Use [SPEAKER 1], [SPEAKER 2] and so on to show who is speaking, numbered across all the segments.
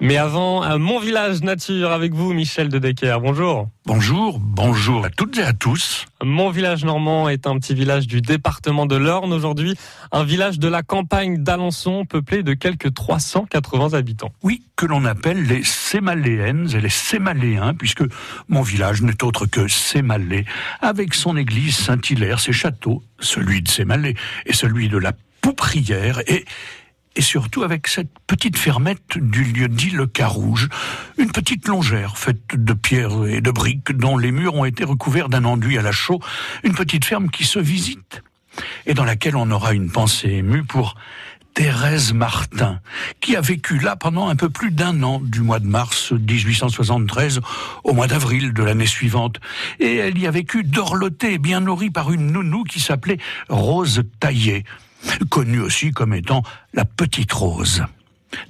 [SPEAKER 1] Mais avant, Mon Village Nature avec vous, Michel de Decker. Bonjour.
[SPEAKER 2] Bonjour, bonjour à toutes et à tous.
[SPEAKER 1] Mon village normand est un petit village du département de l'Orne aujourd'hui, un village de la campagne d'Alençon peuplé de quelques 380 habitants.
[SPEAKER 2] Oui, que l'on appelle les Sémaléennes et les Sémaléens, puisque mon village n'est autre que Sémalé, avec son église Saint-Hilaire, ses châteaux, celui de Sémalé et celui de la Pouprière, et et surtout avec cette petite fermette du lieu dit le Carouge, une petite longère faite de pierres et de briques dont les murs ont été recouverts d'un enduit à la chaux, une petite ferme qui se visite et dans laquelle on aura une pensée émue pour Thérèse Martin, qui a vécu là pendant un peu plus d'un an, du mois de mars 1873 au mois d'avril de l'année suivante. Et elle y a vécu dorlotée, bien nourrie par une nounou qui s'appelait Rose Taillé connue aussi comme étant la Petite Rose.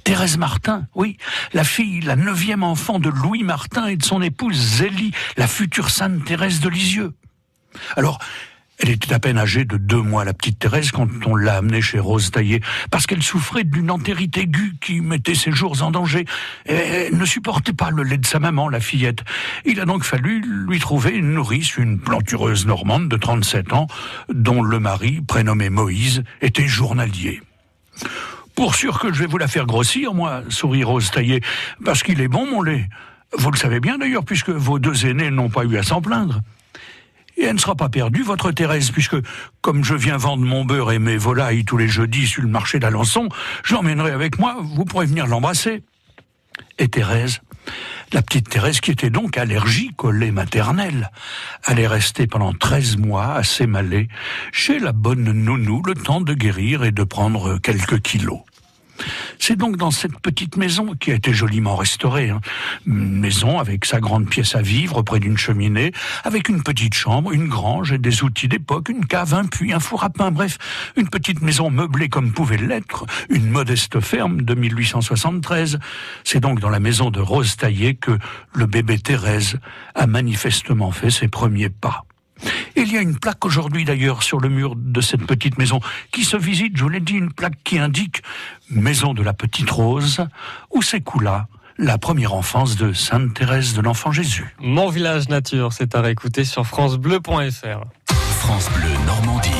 [SPEAKER 2] Thérèse Martin, oui, la fille, la neuvième enfant de Louis Martin et de son épouse Zélie, la future Sainte Thérèse de Lisieux. Alors, elle était à peine âgée de deux mois, la petite Thérèse, quand on l'a amenée chez Rose Taillé, parce qu'elle souffrait d'une entérite aiguë qui mettait ses jours en danger. elle ne supportait pas le lait de sa maman, la fillette. Il a donc fallu lui trouver une nourrice, une plantureuse normande de 37 ans, dont le mari, prénommé Moïse, était journalier. Pour sûr que je vais vous la faire grossir, moi, sourit Rose Taillé, parce qu'il est bon, mon lait. Vous le savez bien d'ailleurs, puisque vos deux aînés n'ont pas eu à s'en plaindre. Et elle ne sera pas perdue, votre Thérèse, puisque, comme je viens vendre mon beurre et mes volailles tous les jeudis sur le marché d'Alençon, je l'emmènerai avec moi, vous pourrez venir l'embrasser. Et Thérèse, la petite Thérèse, qui était donc allergique au lait maternel, allait rester pendant 13 mois à s'émaler chez la bonne nounou le temps de guérir et de prendre quelques kilos. C'est donc dans cette petite maison qui a été joliment restaurée, hein. une maison avec sa grande pièce à vivre près d'une cheminée, avec une petite chambre, une grange et des outils d'époque, une cave, un puits, un four à pain, bref, une petite maison meublée comme pouvait l'être, une modeste ferme de 1873. C'est donc dans la maison de Rose Taillé que le bébé Thérèse a manifestement fait ses premiers pas. Il y a une plaque aujourd'hui d'ailleurs sur le mur de cette petite maison qui se visite, je vous l'ai dit, une plaque qui indique Maison de la Petite Rose, où s'écoula la première enfance de Sainte Thérèse de l'Enfant Jésus.
[SPEAKER 1] Mon village nature, c'est à réécouter sur francebleu.fr.
[SPEAKER 3] France Bleu Normandie.